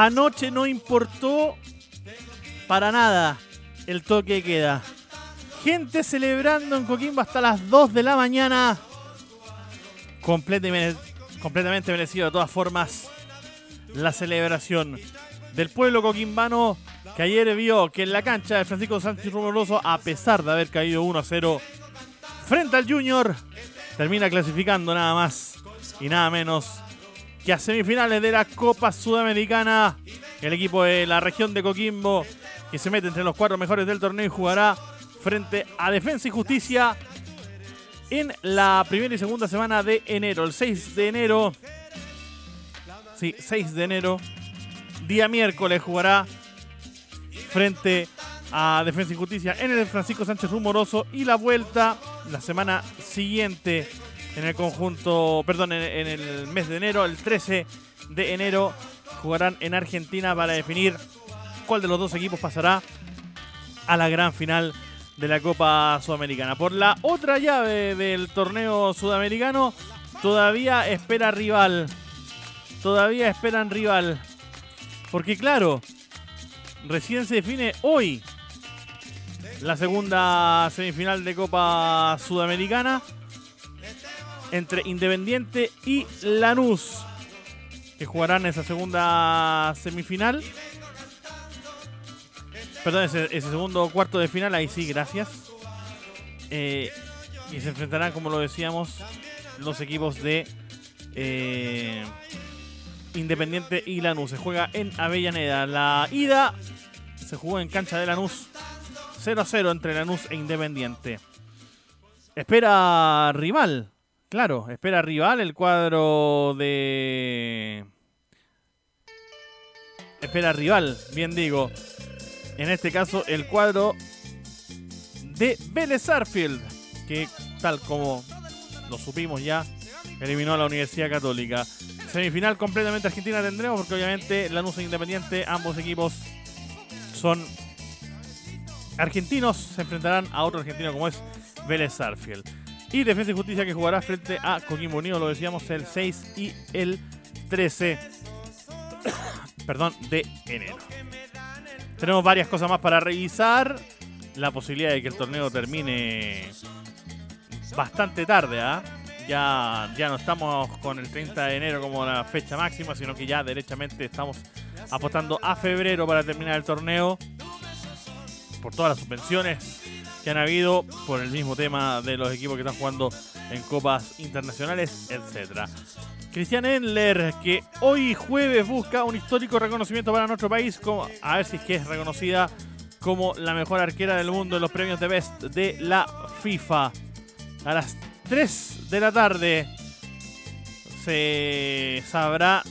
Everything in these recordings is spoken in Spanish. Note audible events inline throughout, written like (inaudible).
Anoche no importó para nada el toque de queda. Gente celebrando en Coquimbo hasta las 2 de la mañana. Completamente, merecido de todas formas la celebración del pueblo coquimbano que ayer vio que en la cancha de Francisco Sánchez Rumoroso, a pesar de haber caído 1 a 0 frente al Junior, termina clasificando nada más y nada menos que a semifinales de la Copa Sudamericana, el equipo de la región de Coquimbo, que se mete entre los cuatro mejores del torneo y jugará frente a Defensa y Justicia en la primera y segunda semana de enero. El 6 de enero, sí, 6 de enero, día miércoles jugará frente a Defensa y Justicia en el Francisco Sánchez Rumoroso y la vuelta la semana siguiente en el conjunto, perdón, en, el mes de enero, el 13 de enero, jugarán en Argentina para definir cuál de los dos equipos pasará a la gran final de la Copa Sudamericana. Por la otra llave del torneo sudamericano, todavía espera rival. Todavía esperan rival. Porque claro, recién se define hoy la segunda semifinal de Copa Sudamericana entre Independiente y Lanús, que jugarán esa segunda semifinal. Perdón, ese, segundo cuarto de final, ahí sí, gracias. Eh, y se enfrentarán, como lo decíamos, los equipos de eh, Independiente y Lanús. Se juega en Avellaneda. La ida se jugó en cancha de Lanús 0-0 entre Lanús e Independiente. Espera rival Claro, espera rival el cuadro de... Espera rival, bien digo. En este caso el cuadro de Vélez Arfield, que tal como lo supimos ya, eliminó a la Universidad Católica. Semifinal completamente argentina tendremos porque obviamente Lanús e Independiente, ambos equipos son argentinos, se enfrentarán a otro argentino como es Vélez Arfield. Y Defensa y Justicia que jugará frente a Coquimbo Unido, lo decíamos, el 6 y el 13 (coughs) perdón, de enero. Tenemos varias cosas más para revisar. La posibilidad de que el torneo termine bastante tarde, ¿ah? Ya, ya no estamos con el 30 de enero como la fecha máxima, sino que ya derechamente estamos apostando a febrero para terminar el torneo. Por todas las suspensiones que han habido por el mismo tema de los equipos que están jugando en copas internacionales, etc. Cristian Endler, que hoy jueves busca un histórico reconocimiento para nuestro país, a ver si es que es reconocida como la mejor arquera del mundo en los premios de Best de la FIFA. A las 3 de la tarde se sabrá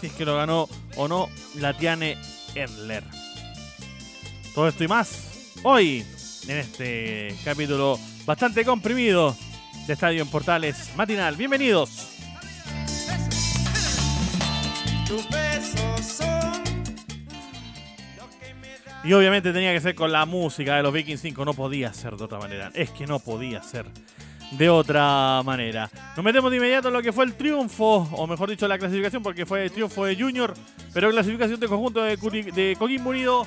si es que lo ganó o no Latiane Endler. Todo esto y más hoy en este capítulo bastante comprimido de Estadio en Portales Matinal. Bienvenidos. Y obviamente tenía que ser con la música de los Vikings 5, no podía ser de otra manera. Es que no podía ser de otra manera. Nos metemos de inmediato en lo que fue el triunfo, o mejor dicho, la clasificación, porque fue el triunfo de Junior, pero clasificación de conjunto de, de Coquimbo Unido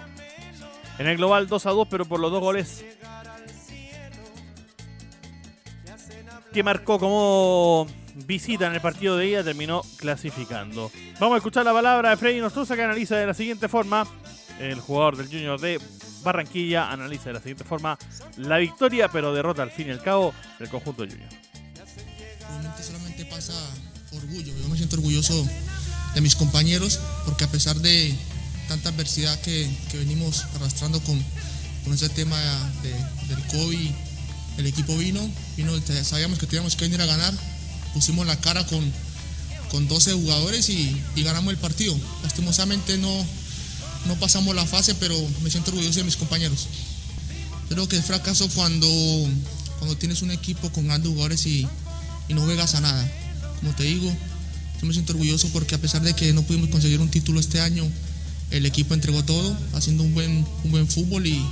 en el global 2 a 2, pero por los dos goles que marcó como visita en el partido de ida, terminó clasificando. Vamos a escuchar la palabra de Freddy Nostroza que analiza de la siguiente forma. El jugador del Junior de Barranquilla analiza de la siguiente forma la victoria, pero derrota al fin y al cabo del conjunto Junior. Realmente solamente pasa orgullo. Yo me siento orgulloso de mis compañeros porque a pesar de tanta adversidad que, venimos arrastrando con, con ese tema del COVID el equipo vino, vino, sabíamos que teníamos que venir a ganar, pusimos la cara con, con 12 jugadores y, ganamos el partido. Lastimosamente no, no pasamos la fase, pero me siento orgulloso de mis compañeros. Creo que es fracaso cuando, cuando tienes un equipo con grandes jugadores y, y no juegas a nada. Como te digo, yo me siento orgulloso porque a pesar de que no pudimos conseguir un título este año, el equipo entregó todo, haciendo un buen, un buen fútbol y,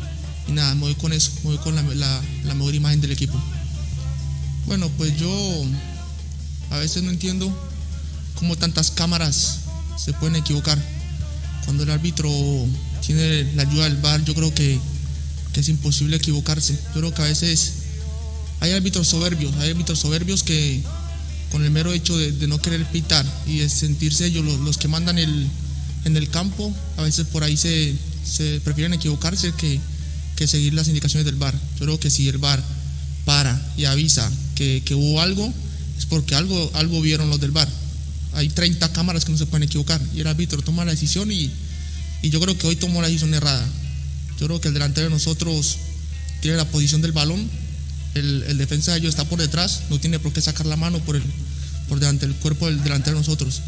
nada, me voy con eso, me voy con la, mejor imagen del equipo. Bueno, pues yo a veces no entiendo cómo tantas cámaras se pueden equivocar. Cuando el árbitro tiene la ayuda del VAR, yo creo que, es imposible equivocarse. Yo creo que a veces hay árbitros soberbios, hay árbitros soberbios que con el mero hecho de, no querer pitar y de sentirse ellos los que mandan el, en el campo, a veces por ahí se, prefieren equivocarse que, seguir las indicaciones del bar. Yo creo que si el bar para y avisa que, hubo algo, es porque algo, algo vieron los del bar. Hay 30 cámaras que no se pueden equivocar y el árbitro toma la decisión y, yo creo que hoy tomó la decisión errada. Yo creo que el delantero de nosotros tiene la posición del balón, el, defensa de ellos está por detrás, no tiene por qué sacar la mano por, el, por delante del cuerpo del delantero de nosotros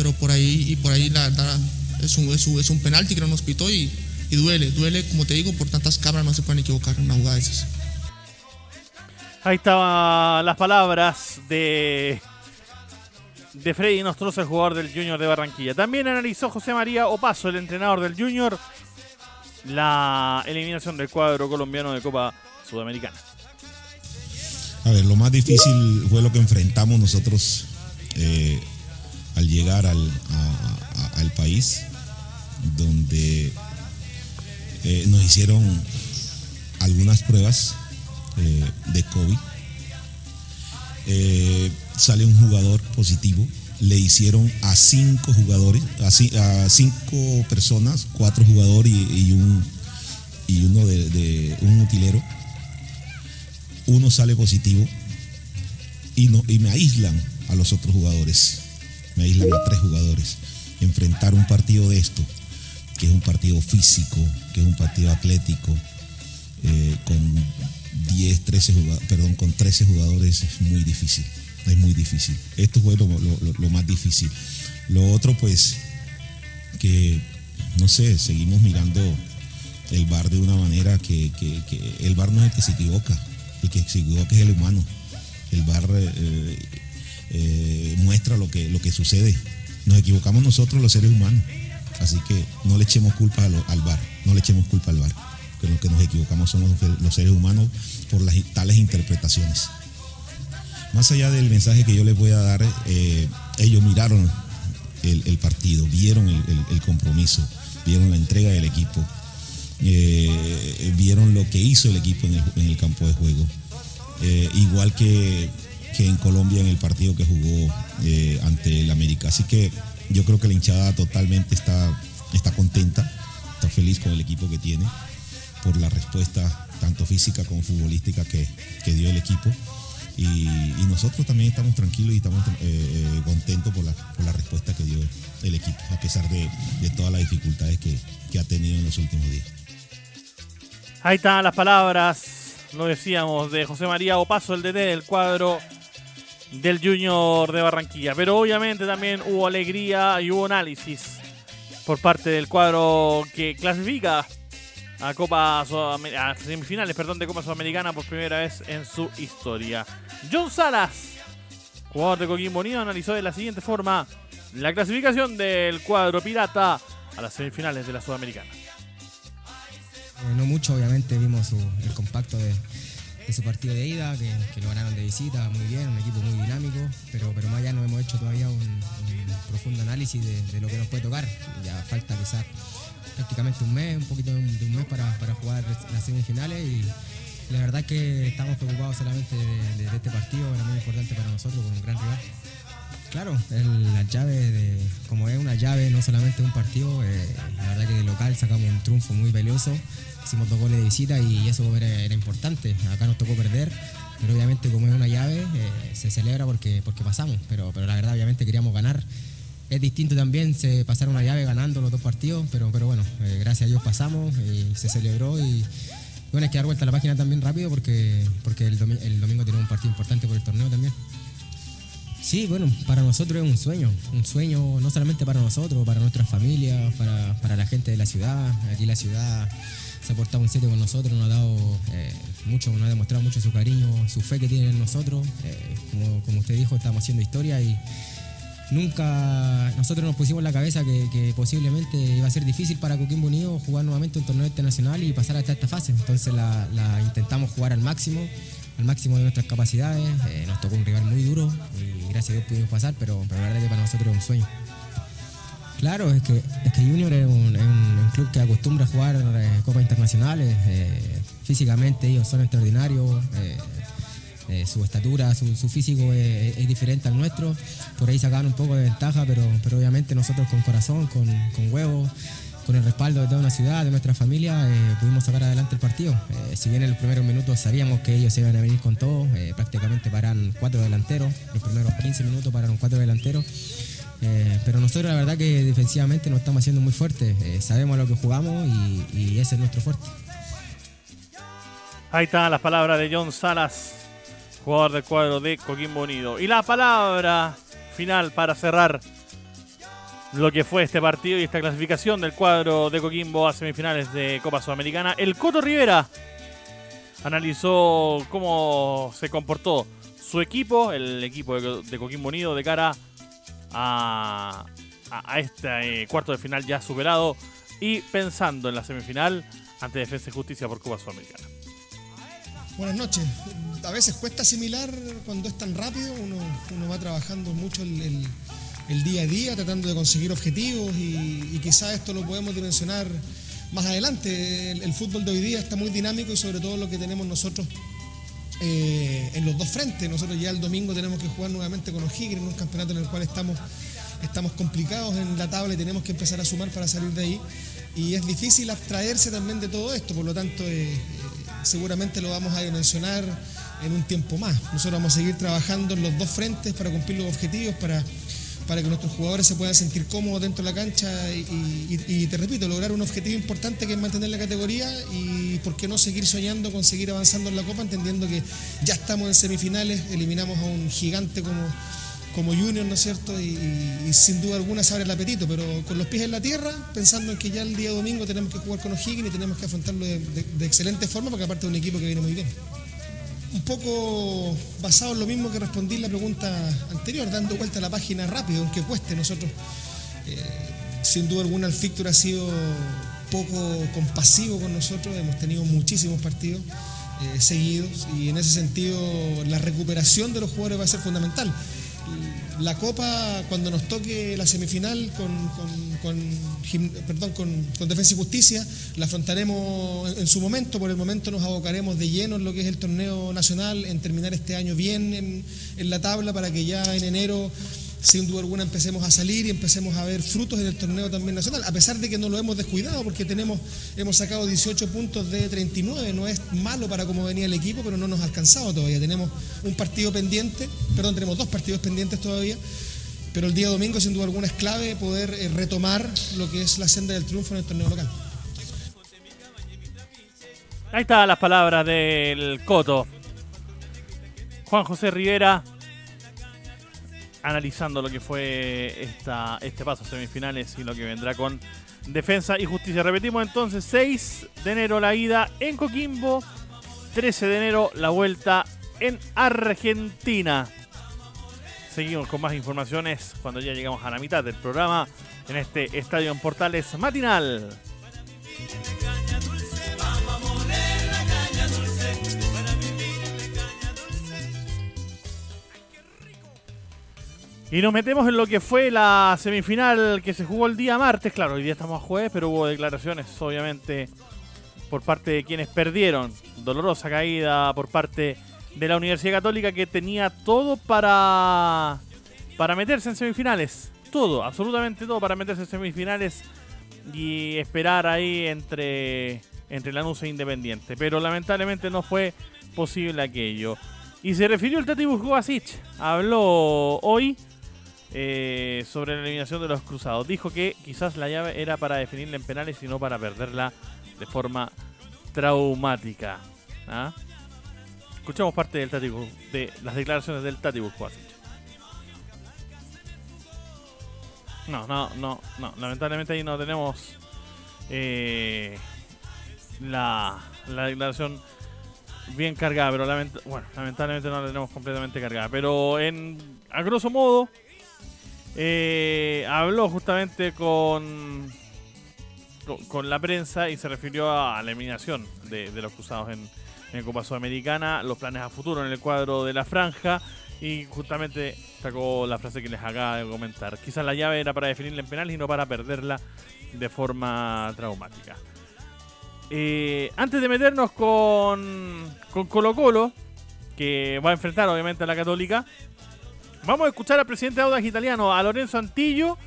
pero por ahí y por ahí la verdad es un, es un, es un penalti que no nos pitó y, duele, duele, como te digo, por tantas cámaras no se pueden equivocar en una jugada de esas. Ahí estaban las palabras de de Freddy Nostroza, el jugador del Junior de Barranquilla. También analizó José María Opaso, el entrenador del Junior, la eliminación del cuadro colombiano de Copa Sudamericana. A ver, lo más difícil fue lo que enfrentamos nosotros eh, al llegar al, al país, donde eh, nos hicieron algunas pruebas eh, de COVID. Eh, sale un jugador positivo. Le hicieron a cinco jugadores, a, cinco personas, cuatro jugadores y, un y uno de, de, un utilero. Uno sale positivo y, no, y me aíslan a los otros jugadores me aíslan tres jugadores. Enfrentar un partido de esto, que es un partido físico, que es un partido atlético, eh, con 10, 13 jugadores, perdón, con 13 jugadores es muy difícil. Es muy difícil. Esto fue lo, más difícil. Lo otro, pues, que, no sé, seguimos mirando el bar de una manera que, el bar no es el que se equivoca, el que se equivoca es el humano. El bar eh, eh, muestra lo que, lo que sucede. Nos equivocamos nosotros los seres humanos. Así que no le echemos culpa al bar, no le echemos culpa al bar. Que lo que nos equivocamos son los, seres humanos por las tales interpretaciones. Más allá del mensaje que yo les voy a dar, eh, ellos miraron el, partido, vieron el, compromiso, vieron la entrega del equipo, eh, vieron lo que hizo el equipo en el, campo de juego. igual que que en Colombia en el partido que jugó eh, ante el América. Así que yo creo que la hinchada totalmente está, está contenta, está feliz con el equipo que tiene por la respuesta tanto física como futbolística que, dio el equipo. Y, nosotros también estamos tranquilos y estamos eh, eh, contentos por la, respuesta que dio el equipo, a pesar de, todas las dificultades que, que ha tenido en los últimos días. Ahí están las palabras, lo decíamos, de José María Opaso, el DT del cuadro del Junior de Barranquilla. Pero obviamente también hubo alegría y hubo análisis por parte del cuadro que clasifica a Copa a semifinales perdón, de Copa Sudamericana por primera vez en su historia. John Salas, jugador de Coquimbo Unido, analizó de la siguiente forma la clasificación del cuadro pirata a las semifinales de la Sudamericana. Eh, no mucho, obviamente vimos el compacto de, ese partido de ida, que, lo ganaron de visita muy bien, un equipo muy dinámico, pero, pero más allá no hemos hecho todavía un, profundo análisis de, lo que nos puede tocar. Ya falta quizás prácticamente un mes, un poquito de un, mes para, jugar las semifinales y la verdad que estamos preocupados solamente de, este partido, era muy importante para nosotros, con un gran rival. Claro, la llave, de, como es una llave, no solamente un partido, eh, la verdad que de local sacamos un triunfo muy valioso hicimos dos goles de visita y eso era, importante. Acá nos tocó perder, pero obviamente como es una llave, eh, se celebra porque, porque pasamos, pero, pero la verdad obviamente queríamos ganar. Es distinto también se pasar una llave ganando los dos partidos, pero, pero bueno, eh, gracias a Dios pasamos y se celebró y, Bueno, hay que dar vuelta a la página también rápido porque, porque el, domi- el domingo tenemos un partido importante por el torneo también. Sí, bueno, para nosotros es un sueño, un sueño no solamente para nosotros, para nuestras familias, para, para la gente de la ciudad. Aquí la ciudad se ha portado un 7 con nosotros, nos ha dado eh, mucho, nos ha demostrado mucho su cariño, su fe que tienen en nosotros. Eh, como, como usted dijo, estamos haciendo historia y nunca nosotros nos pusimos en la cabeza que, posiblemente iba a ser difícil para Coquimbo Unido jugar nuevamente un torneo internacional y pasar hasta esta fase. Entonces la, intentamos jugar al máximo, al máximo de nuestras capacidades. Eh, nos tocó un rival muy duro y gracias a Dios pudimos pasar, pero, pero la verdad que para nosotros es un sueño. Claro, es que, es que Junior es un, club que acostumbra a jugar eh, copas internacionales. eh, físicamente ellos son extraordinarios. eh, eh, su estatura, su, físico es, diferente al nuestro. Por ahí sacaban un poco de ventaja, pero, pero obviamente nosotros con corazón, con, con huevos, con el respaldo de toda una ciudad, de nuestra familia, pudimos sacar adelante el partido. Si bien en los primeros minutos sabíamos que ellos se iban a venir con todo, prácticamente paran cuatro delanteros, los primeros 15 minutos pararon cuatro delanteros. Eh, pero nosotros la verdad que defensivamente nos estamos haciendo muy fuertes, Eh, sabemos lo que jugamos y, y ese es nuestro fuerte. Ahí están las palabras de John Salas, jugador del cuadro de Coquimbo Unido. Y la palabra final para cerrar lo que fue este partido y esta clasificación del cuadro de Coquimbo a semifinales de Copa Sudamericana. El Coto Rivera analizó cómo se comportó su equipo, el equipo de, de Coquimbo Unido, de cara a, a, este eh, cuarto de final ya superado y pensando en la semifinal ante Defensa y Justicia por Copa Sudamericana. Buenas noches. A veces cuesta asimilar cuando es tan rápido, uno, uno va trabajando mucho el, el- día a día, tratando de conseguir objetivos y, y quizás esto lo podemos dimensionar más adelante. El, el fútbol de hoy día está muy dinámico y sobre todo lo que tenemos nosotros eh, en los dos frentes. Nosotros ya el domingo tenemos que jugar nuevamente con O'Higgins en un campeonato en el cual estamos, estamos complicados en la tabla y tenemos que empezar a sumar para salir de ahí. Y es difícil abstraerse también de todo esto, por lo tanto eh, eh, seguramente lo vamos a dimensionar en un tiempo más. Nosotros vamos a seguir trabajando en los dos frentes para cumplir los objetivos, para, para que nuestros jugadores se puedan sentir cómodos dentro de la cancha y, te repito, lograr un objetivo importante que es mantener la categoría y por qué no seguir soñando con seguir avanzando en la Copa, entendiendo que ya estamos en semifinales, eliminamos a un gigante como, como Junior, ¿no es cierto? Y, sin duda alguna se abre el apetito, pero con los pies en la tierra, pensando en que ya el día domingo tenemos que jugar con O'Higgins y tenemos que afrontarlo de, de- de excelente forma, porque aparte es un equipo que viene muy bien un poco basado en lo mismo que respondí en la pregunta anterior, dando vuelta a la página rápido, aunque cueste. Nosotros, eh, sin duda alguna, el Fictor ha sido poco compasivo con nosotros, hemos tenido muchísimos partidos eh, seguidos y en ese sentido la recuperación de los jugadores va a ser fundamental. La Copa, cuando nos toque la semifinal con- con perdón, con, con Defensa y Justicia, la afrontaremos en, en su momento. Por el momento nos abocaremos de lleno en lo que es el torneo nacional, en terminar este año bien en, en la tabla para que ya en enero, sin duda alguna, empecemos a salir y empecemos a ver frutos en el torneo también nacional. A pesar de que no lo hemos descuidado, porque tenemos, hemos sacado 18 puntos de 39, no es malo para cómo venía el equipo, pero no nos ha alcanzado todavía. Tenemos un partido pendiente, perdón, tenemos dos partidos pendientes todavía. Pero el día domingo, sin duda alguna, es clave poder eh, retomar lo que es la senda del triunfo en el torneo local. Ahí están las palabras del Coto. Juan José Rivera analizando lo que fue esta, este paso semifinales y lo que vendrá con Defensa y Justicia. Repetimos entonces, 6 de enero la ida en Coquimbo, 13 de enero la vuelta en Argentina. Seguimos con más informaciones cuando ya llegamos a la mitad del programa en este Estadio en Portales matinal. Y nos metemos en lo que fue la semifinal que se jugó el día martes. Claro, hoy día estamos a jueves, pero hubo declaraciones, obviamente, por parte de quienes perdieron. Dolorosa caída por parte de la Universidad Católica que tenía todo para, para meterse en semifinales. Todo, absolutamente todo para meterse en semifinales y esperar ahí entre, entre Lanús e Independiente. Pero lamentablemente no fue posible aquello. Y se refirió el Tati Kovacic. Habló hoy eh, sobre la eliminación de los cruzados. Dijo que quizás la llave era para definirla en penales y no para perderla de forma traumática. ¿ah? Escuchamos parte del Tati, de las declaraciones del Tati Busquets. No, no, no, no. Lamentablemente ahí no tenemos eh, la, la declaración bien cargada, pero bueno, lamentablemente no la tenemos completamente cargada. Pero en a grosso modo, eh, habló justamente con, con, la prensa y se refirió a, la eliminación de, los cruzados en, Copa Sudamericana, los planes a futuro en el cuadro de la franja y justamente sacó la frase que les acaba de comentar. Quizás la llave era para definirla en penal y no para perderla de forma traumática. Eh, antes de meternos con, con Colo Colo, que va a enfrentar obviamente a la Católica, vamos a escuchar al presidente de Audax Italiano, a Lorenzo Antillo,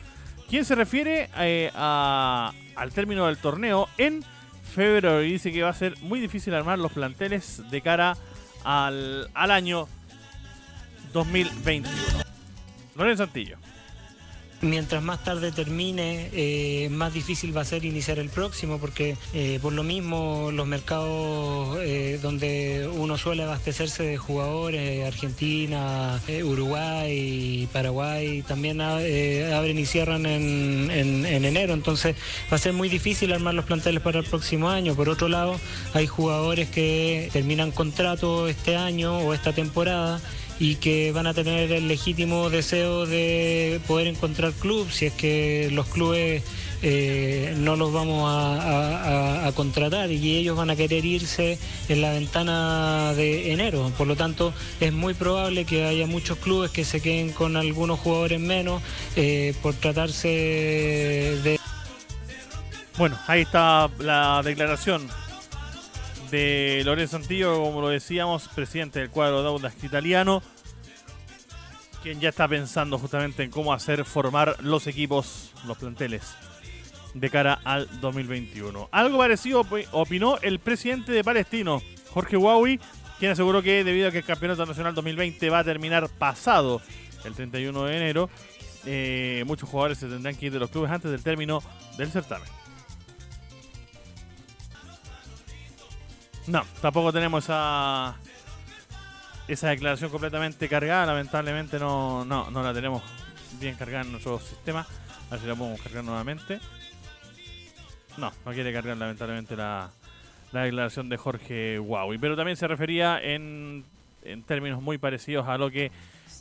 quien se refiere eh, al término del torneo en febrero y dice que va a ser muy difícil armar los planteles de cara al, al año 2021. Lorenzo Antillo mientras más tarde termine, eh, más difícil va a ser iniciar el próximo, porque eh, por lo mismo los mercados eh, donde uno suele abastecerse de jugadores, Argentina, Uruguay, Paraguay, también abren y cierran en, en, enero, entonces va a ser muy difícil armar los planteles para el próximo año. Por otro lado, hay jugadores que terminan contrato este año o esta temporada y que van a tener el legítimo deseo de poder encontrar club si es que los clubes eh, no los vamos a, contratar y ellos van a querer irse en la ventana de enero. Por lo tanto, es muy probable que haya muchos clubes que se queden con algunos jugadores menos eh, por tratarse de... Bueno, ahí está la declaración de Lorenzo Antillo, como lo decíamos, presidente del cuadro de Audax italiano, quien ya está pensando justamente en cómo hacer formar los equipos, los planteles, de cara al 2021. Algo parecido opinó el presidente de Palestino, Jorge Huawei, quien aseguró que debido a que el Campeonato Nacional 2020 va a terminar pasado el 31 de enero, eh, muchos jugadores se tendrán que ir de los clubes antes del término del certamen. No, tampoco tenemos esa esa declaración completamente cargada. Lamentablemente no, no, no la tenemos bien cargada en nuestro sistema. A ver si la podemos cargar nuevamente. No, no quiere cargar lamentablemente la, la declaración de Jorge Huawei. Pero también se refería en, en términos muy parecidos a lo que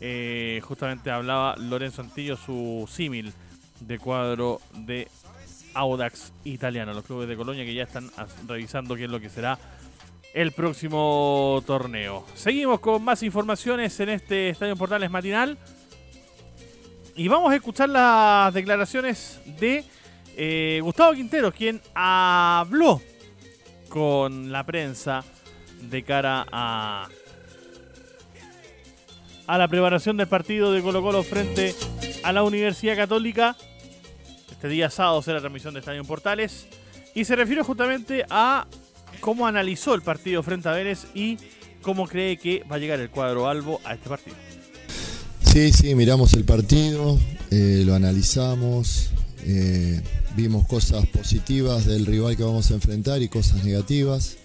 eh, justamente hablaba Lorenzo Antillo, su símil de cuadro de Audax italiano, los clubes de Colonia que ya están revisando qué es lo que será el próximo torneo. Seguimos con más informaciones en este Estadio Portales matinal. Y vamos a escuchar las declaraciones de eh, Gustavo Quintero, quien habló con la prensa de cara a, a la preparación del partido de Colo Colo frente a la Universidad Católica. Este día sábado será la transmisión de Estadio Portales. Y se refiere justamente a cómo analizó el partido frente a Vélez y cómo cree que va a llegar el cuadro Albo a este partido. Sí, sí, miramos el partido, eh, lo analizamos, eh, vimos cosas positivas del rival que vamos a enfrentar y cosas negativas.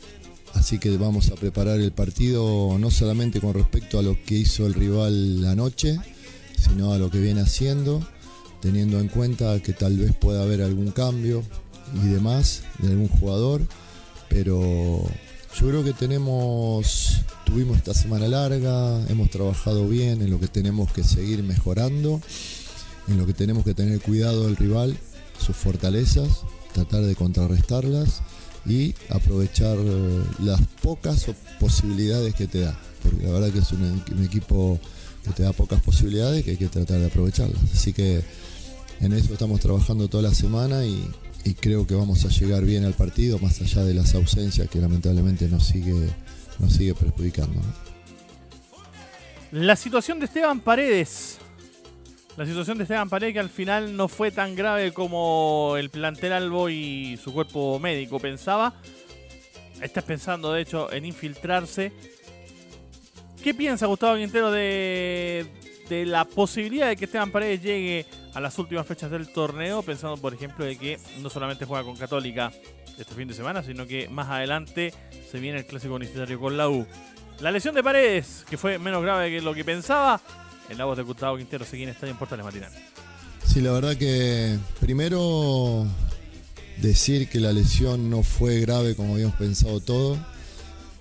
Así que vamos a preparar el partido no solamente con respecto a lo que hizo el rival la noche, sino a lo que viene haciendo, teniendo en cuenta que tal vez pueda haber algún cambio y demás de algún jugador pero yo creo que tenemos, tuvimos esta semana larga, hemos trabajado bien en lo que tenemos que seguir mejorando, en lo que tenemos que tener cuidado del rival, sus fortalezas, tratar de contrarrestarlas y aprovechar eh, las pocas posibilidades que te da, porque la verdad que es un, equipo que te da pocas posibilidades que hay que tratar de aprovecharlas. Así que en eso estamos trabajando toda la semana y, y creo que vamos a llegar bien al partido, más allá de las ausencias que lamentablemente nos sigue, nos sigue perjudicando. La situación de Esteban Paredes. La situación de Esteban Paredes que al final no fue tan grave como el plantel Albo y su cuerpo médico pensaba. Estás pensando, de hecho, en infiltrarse. ¿Qué piensa Gustavo Quintero de, de la posibilidad de que Esteban Paredes llegue a las últimas fechas del torneo, pensando por ejemplo de que no solamente juega con Católica este fin de semana, sino que más adelante se viene el clásico universitario con la U. La lesión de Paredes, que fue menos grave que lo que pensaba, en la voz de Gustavo Quintero, seguí en Estadio en Portales Matinal. Sí, la verdad que primero decir que la lesión no fue grave como habíamos pensado todo.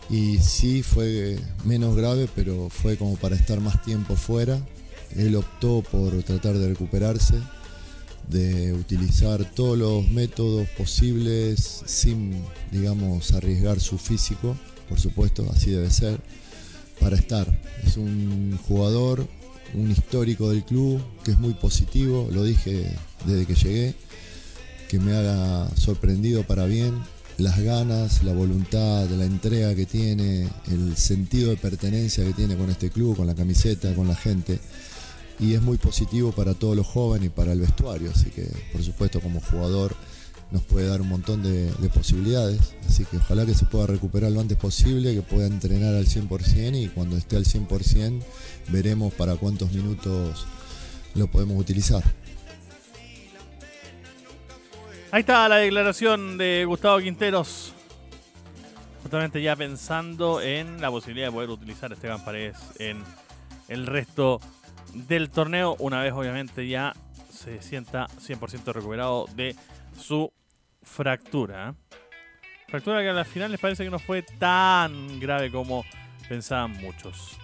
Y sí fue menos grave, pero fue como para estar más tiempo fuera. Él optó por tratar de recuperarse, de utilizar todos los métodos posibles sin, digamos, arriesgar su físico, por supuesto, así debe ser, para estar. Es un jugador, un histórico del club, que es muy positivo, lo dije desde que llegué, que me haga sorprendido para bien, las ganas, la voluntad, la entrega que tiene, el sentido de pertenencia que tiene con este club, con la camiseta, con la gente. Y es muy positivo para todos los jóvenes y para el vestuario, así que por supuesto como jugador nos puede dar un montón de, posibilidades, así que ojalá que se pueda recuperar lo antes posible, que pueda entrenar al 100% y cuando esté al 100% veremos para cuántos minutos lo podemos utilizar. Ahí está la declaración de Gustavo Quinteros. Justamente ya pensando en la posibilidad de poder utilizar a Esteban Paredes en el resto del torneo, una vez obviamente ya se sienta 100% recuperado de su fractura. Fractura que a la final les parece que no fue tan grave como pensaban muchos.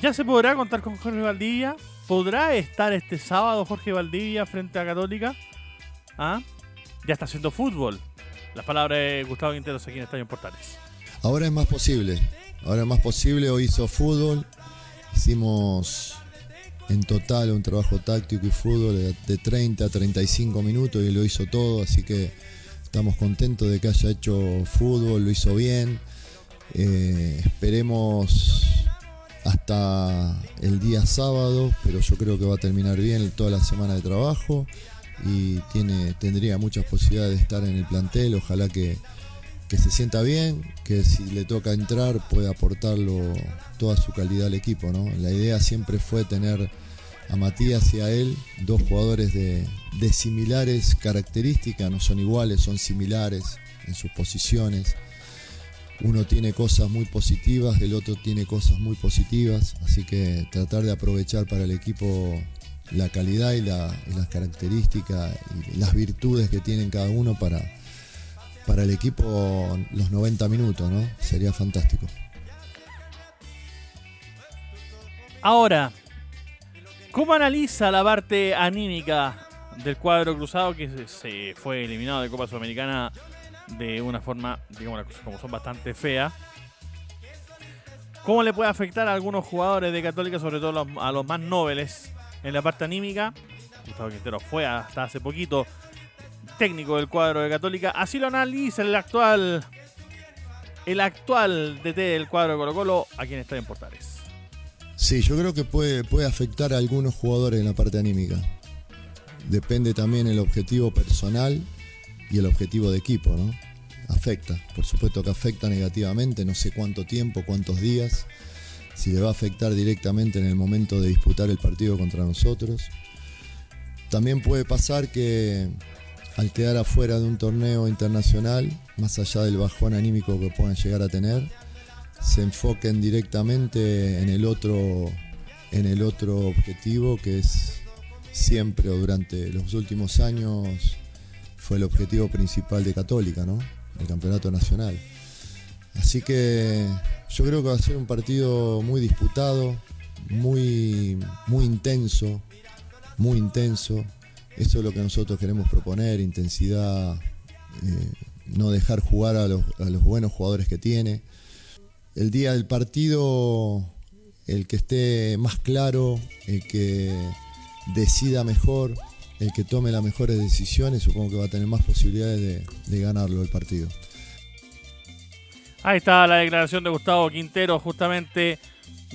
¿Ya se podrá contar con Jorge Valdivia? ¿Podrá estar este sábado Jorge Valdivia frente a Católica? ¿Ah? Ya está haciendo fútbol. Las palabras de Gustavo Quinteros aquí en Estadio Portales. Ahora es más posible. Ahora es más posible. Hoy hizo fútbol. Hicimos en total un trabajo táctico y fútbol de 30 a 35 minutos y lo hizo todo. Así que estamos contentos de que haya hecho fútbol. Lo hizo bien. Eh, esperemos hasta el día sábado, pero yo creo que va a terminar bien toda la semana de trabajo y tiene, tendría muchas posibilidades de estar en el plantel, ojalá que, se sienta bien, que si le toca entrar pueda aportarlo toda su calidad al equipo. ¿no? La idea siempre fue tener a Matías y a él, dos jugadores de, de similares características, no son iguales, son similares en sus posiciones uno tiene cosas muy positivas, el otro tiene cosas muy positivas, así que tratar de aprovechar para el equipo la calidad y, las características y las virtudes que tienen cada uno para, para el equipo los 90 minutos, ¿no? Sería fantástico. Ahora, ¿cómo analiza la parte anímica del cuadro cruzado que se fue eliminado de Copa Sudamericana de una forma, digamos, como son bastante fea. ¿Cómo le puede afectar a algunos jugadores de Católica, sobre todo a los, más nobles en la parte anímica? Gustavo Quintero fue hasta hace poquito técnico del cuadro de Católica. Así lo analiza el actual el actual DT del cuadro de Colo Colo, a quien está en Portales. Sí, yo creo que puede, puede afectar a algunos jugadores en la parte anímica. Depende también el objetivo personal y el objetivo de equipo, ¿no? Afecta, por supuesto que afecta negativamente, no sé cuánto tiempo, cuántos días, si le va a afectar directamente en el momento de disputar el partido contra nosotros. También puede pasar que al quedar afuera de un torneo internacional, más allá del bajón anímico que puedan llegar a tener, se enfoquen directamente en el otro, en el otro objetivo que es siempre o durante los últimos años fue el objetivo principal de Católica, ¿no? El campeonato nacional. Así que yo creo que va a ser un partido muy disputado, muy, muy intenso, muy intenso. Eso es lo que nosotros queremos proponer, intensidad, eh, no dejar jugar a los, a los buenos jugadores que tiene. El día del partido, el que esté más claro, el que decida mejor, el que tome las mejores decisiones, supongo que va a tener más posibilidades de, ganarlo el partido. Ahí está la declaración de Gustavo Quintero, justamente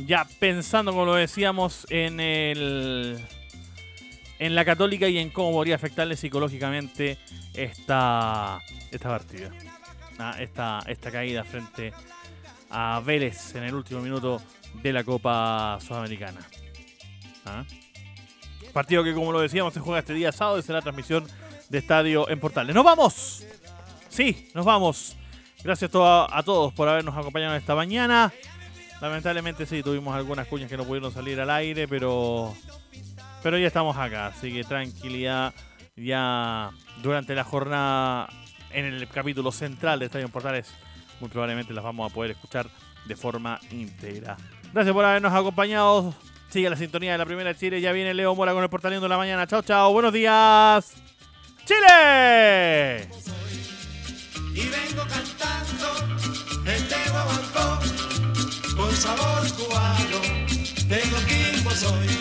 ya pensando, como lo decíamos, en el en la Católica y en cómo podría afectarle psicológicamente esta, esta partida. Ah, esta, esta caída frente a Vélez en el último minuto de la Copa Sudamericana. ¿Ah? Partido que, como lo decíamos, se juega este día sábado y será transmisión de estadio en Portales. ¡Nos vamos! Sí, nos vamos. Gracias a, a todos por habernos acompañado esta mañana. Lamentablemente sí, tuvimos algunas cuñas que no pudieron salir al aire, pero pero ya estamos acá, así que tranquilidad. Ya durante la jornada en el capítulo central de Estadio Portales, muy probablemente las vamos a poder escuchar de forma íntegra. Gracias por habernos acompañado. Sigue la sintonía de la primera Chile. Ya viene Leo Mora con el Portaleando de la mañana. Chao, chao. Buenos días. Chile. Y vengo cantando este con sabor cubano. Soy